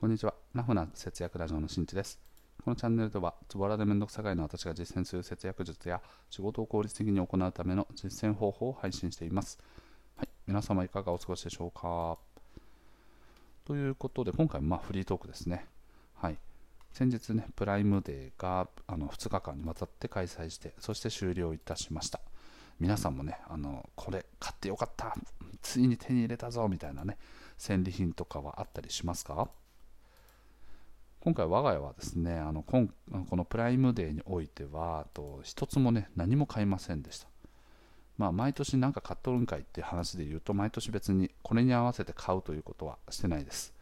こんにちは。ラフな節約ラジオのしんちです。このチャンネルでは、ズボラでめんどくさがいの私が実践する節約術や仕事を効率的に行うための実践方法を配信しています。はい、皆様いかがお過ごしでしょうか？ということで、今回もまフリートークですね。はい。先日ね、プライムデーがあの2日間にわたって開催して、そして終了いたしました。皆さんもね、あのこれ買ってよかった、ついに手に入れたぞみたいなね、戦利品とかはあったりしますか？今回我が家はですねあのこのプライムデーにおいてはと一つもね何も買いませんでした。まあ毎年何か買っとるんかいって話で言うと毎年別にこれに合わせて買うということはしてないです。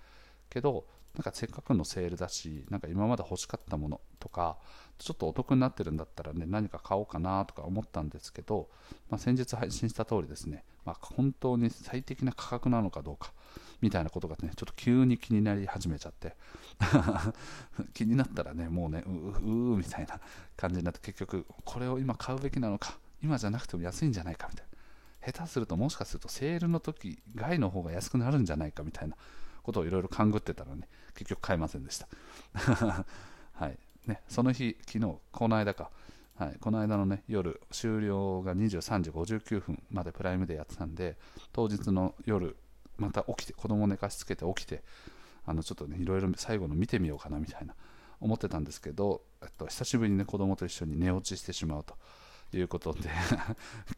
けどなんかせっかくのセールだしなんか今まで欲しかったものとかちょっとお得になってるんだったらね何か買おうかなとか思ったんですけど、まあ、先日配信した通りですね、まあ、本当に最適な価格なのかどうか。みたいなことがねちょっと急に気になり始めちゃって。気になったらねもうねうううみたいな感じになって結局これを今買うべきなのか今じゃなくても安いんじゃないかみたいな。下手するともしかするとセールの時外の方が安くなるんじゃないかみたいなことをいろいろ勘ぐってたらね結局買えませんでした。はい。ね、その日、昨日、この間か、はい、この間の、ね、夜、終了が23時59分までプライムでやってたんで、当日の夜、また起きて、子供寝かしつけて起きて、あのちょっとね、いろいろ最後の見てみようかなみたいな思ってたんですけど、えっと、久しぶりに、ね、子供と一緒に寝落ちしてしまうということで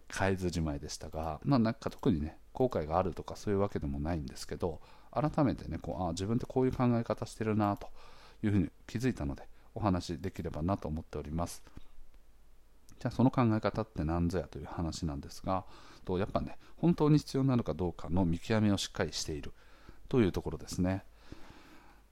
買えずじまいでしたが、まあ、なんか特にね、後悔があるとかそういうわけでもないんですけど、改めてね、こうあ自分ってこういう考え方してるなというふうに気づいたので、お話しできればなと思っております。じゃあその考え方って何ぞやという話なんですが、とやっぱね、本当に必要なのかどうかの見極めをしっかりしているというところですね。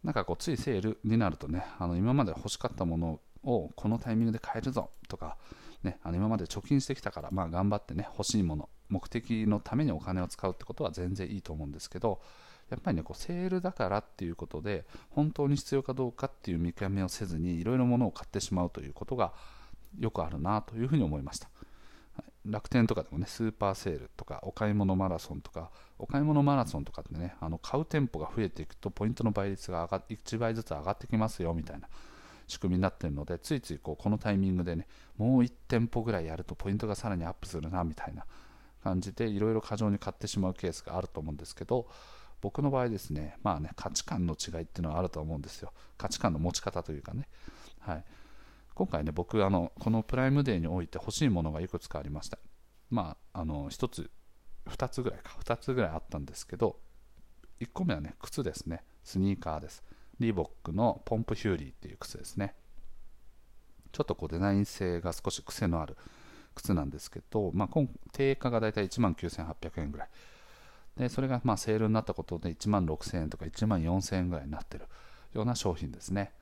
なんかこうついセールになるとね、あの今まで欲しかったものをこのタイミングで買えるぞとか、ね、あの今まで貯金してきたから、まあ、頑張ってね欲しいもの、目的のためにお金を使うってことは全然いいと思うんですけど、やっぱりねこうセールだからっていうことで本当に必要かどうかっていう見極めをせずにいろいろものを買ってしまうということがよくあるなというふうに思いました、楽天とかでもねスーパーセールとかお買い物マラソンとかお買い物マラソンとかってねあの買う店舗が増えていくとポイントの倍率が上が1倍ずつ上がってきますよみたいな仕組みになってるのでついついこうこのタイミングでねもう1店舗ぐらいやるとポイントがさらにアップするなみたいな感じでいろいろ過剰に買ってしまうケースがあると思うんですけど僕の場合ですね、まあね、価値観の違いっていうのはあると思うんですよ。価値観の持ち方というかね。はい、今回ね、僕あの、このプライムデーにおいて欲しいものがいくつかありました。まあ、あの1つ、2つぐらいか、2つぐらいあったんですけど、1個目はね、靴ですね。スニーカーです。リーボックのポンプヒューリーっていう靴ですね。ちょっとこうデザイン性が少し癖のある靴なんですけど、まあ、定価がだいたい1万9800円ぐらい。でそれがまあセールになったことで1万6000円とか1万4000円ぐらいになってるような商品ですね。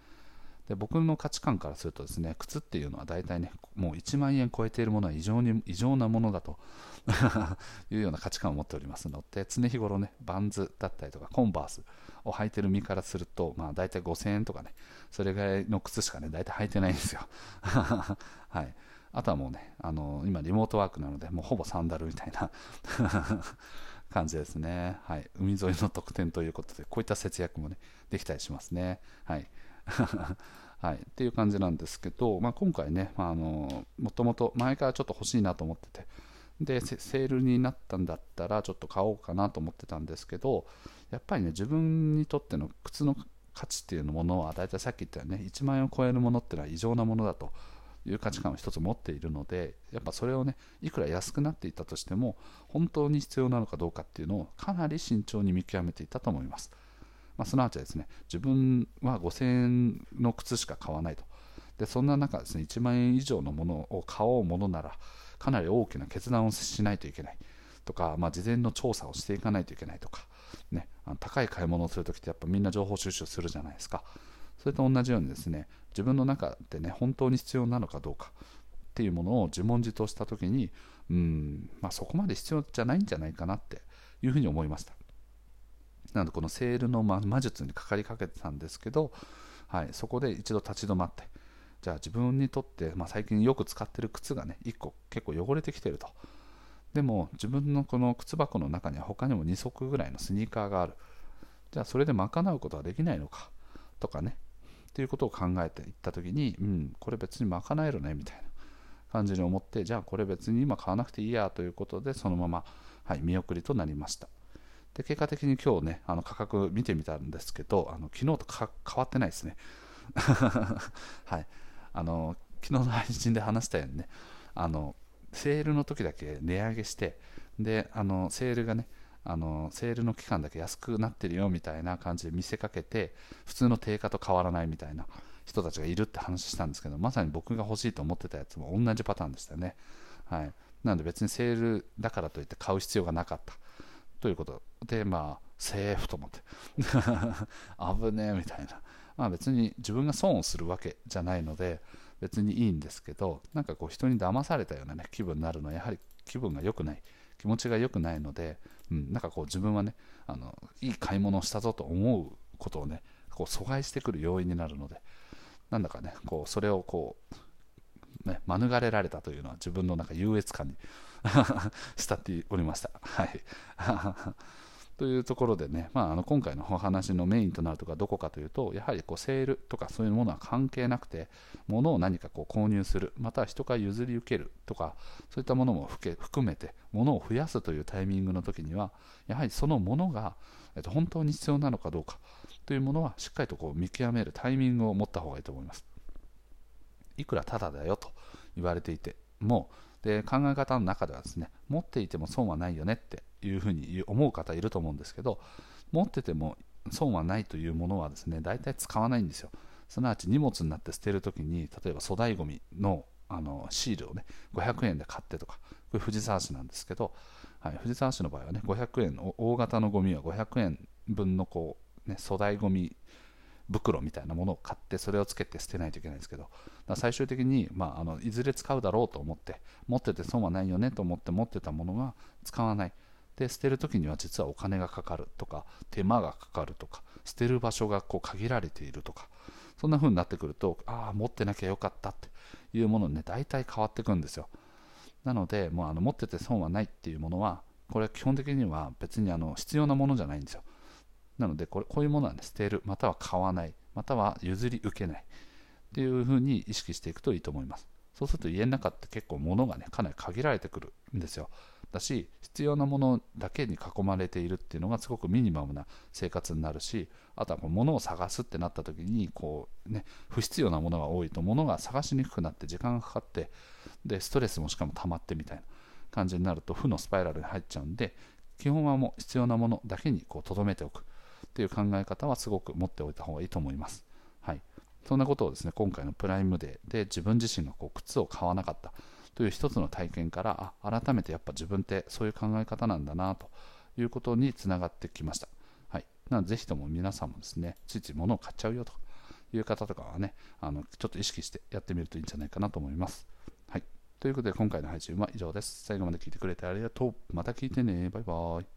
で僕の価値観からするとですね靴っていうのは大体ねもう1万円超えているものは異常に異常なものだと いうような価値観を持っておりますので常日頃ねバンズだったりとかコンバースを履いてる身からすると、まあ、大体5000円とかねそれぐらいの靴しかね大体履いてないんですよ はいあとはもうねあの今リモートワークなのでもうほぼサンダルみたいな 感じですね。はい。海沿いの特典ということで、こういった節約もね、できたりしますね。はい。はい、っていう感じなんですけど、まあ、今回ね、まあ、あのもともと前からちょっと欲しいなと思っててでセールになったんだったらちょっと買おうかなと思ってたんですけどやっぱりね自分にとっての靴の価値っていうものは大体さっき言ったよね1万円を超えるものっていうのは異常なものだという価値観を一つ持っているのでやっぱそれをねいくら安くなっていたとしても本当に必要なのかどうかっていうのをかなり慎重に見極めていたと思います、まあ、すなわちですね自分は5000円の靴しか買わないと。でそんな中ですね1万円以上のものを買おうものならかなり大きな決断をしないといけない。とか、まあ、事前の調査をしていかないといけないとか、ね、あの高い買い物をするときってやっぱみんな情報収集するじゃないですか。それと同じようにですね自分の中でね本当に必要なのかどうか。っていうものを自問自答した時にうん、まあ、そこまで必要じゃないんじゃないかなっていうふうに思いました。なのでこのセールの魔術にかかりかけてたんですけど、はい、そこで一度立ち止まってじゃあ自分にとって、まあ、最近よく使ってる靴がね1個結構汚れてきてると。でも自分のこの靴箱の中には他にも2足ぐらいのスニーカーがある。じゃあそれで賄うことはできないのかとかねっていうことを考えていった時に、うん、これ別に賄えるねみたいな感じに思ってじゃあこれ別に今買わなくていいやということでそのまま、はい、見送りとなりました。で結果的に今日ねあの価格見てみたんですけどあの昨日と変わってないですね。はい。あの昨日の配信で話したようにねあのセールの時だけ値上げしてであのセールがねあのセールの期間だけ安くなってるよみたいな感じで見せかけて普通の定価と変わらないみたいな人たちがいるって話したんですけどまさに僕が欲しいと思ってたやつも同じパターンでしたね、はい、なので別にセールだからといって買う必要がなかったということでまあセーフと思って。危ねえみたいな。まあ別に自分が損をするわけじゃないので別にいいんですけどなんかこう人に騙されたような、ね、気分になるのはやはり気分が良くない。気持ちが良くないので、うん、なんかこう自分はねあのいい買い物をしたぞと思うことをねこう阻害してくる要因になるのでなんだかねこうそれをこう、ね、免れられたというのは自分のなんか優越感に 慕っておりました。はい。というところでね、まあ、あの今回のお話のメインとなるとかどこかというとやはりこうセールとかそういうものは関係なくて物を何かこう購入するまたは人から譲り受けるとかそういったものも含めて物を増やすというタイミングの時にはやはりそのものが、えっと、本当に必要なのかどうかというものはしっかりとこう見極めるタイミングを持った方がいいと思います。いくらタダだよと言われていてもで考え方の中ではですね持っていても損はないよねっていうふうに思う方いると思うんですけど持ってても損はないというものはですね大体使わないんですよ。すなわち荷物になって捨てるときに例えば粗大ごみのあのシールをね500円で買ってとかこれ藤沢市なんですけど、はい、藤沢市の場合はね500円大型のゴミは500円分のこう、ね、粗大ごみ袋みたいなものを買ってそれをつけて捨てないといけないんですけど最終的に、まあ、あのいずれ使うだろうと思って持ってて損はないよねと思って持ってたものが使わない。で捨てる時には実はお金がかかるとか手間がかかるとか捨てる場所がこう限られているとかそんな風になってくるとああ持ってなきゃよかったっていうものにね大体変わってくんですよ。なのでもうあの持ってて損はないっていうものはこれは基本的には別にあの必要なものじゃないんですよ。なのでこれこういうものは、ね、捨てるまたは買わないまたは譲り受けないっていうふうに意識していくといいと思います。そうすると家の中って結構物がねかなり限られてくるんですよ。だし必要なものだけに囲まれているっていうのがすごくミニマムな生活になるしあとはこう物を探すってなった時にこう、ね、不必要なものが多いと物が探しにくくなって時間がかかってでストレスもしかも溜まってみたいな感じになると負のスパイラルに入っちゃうんで基本はもう必要なものだけにとどめておく。っていう考え方はすごく持っておいた方がいいと思います。はい、そんなことをですね今回のプライムデーで自分自身がこう靴を買わなかったという一つの体験からあ改めてやっぱ自分ってそういう考え方なんだなということにつながってきました。はい、なのでぜひとも皆さんもですねついつい物を買っちゃうよという方とかはねあのちょっと意識してやってみるといいんじゃないかなと思います。はい、ということで今回の配信は以上です。最後まで聞いてくれてありがとう。また聞いてね。バイバーイ。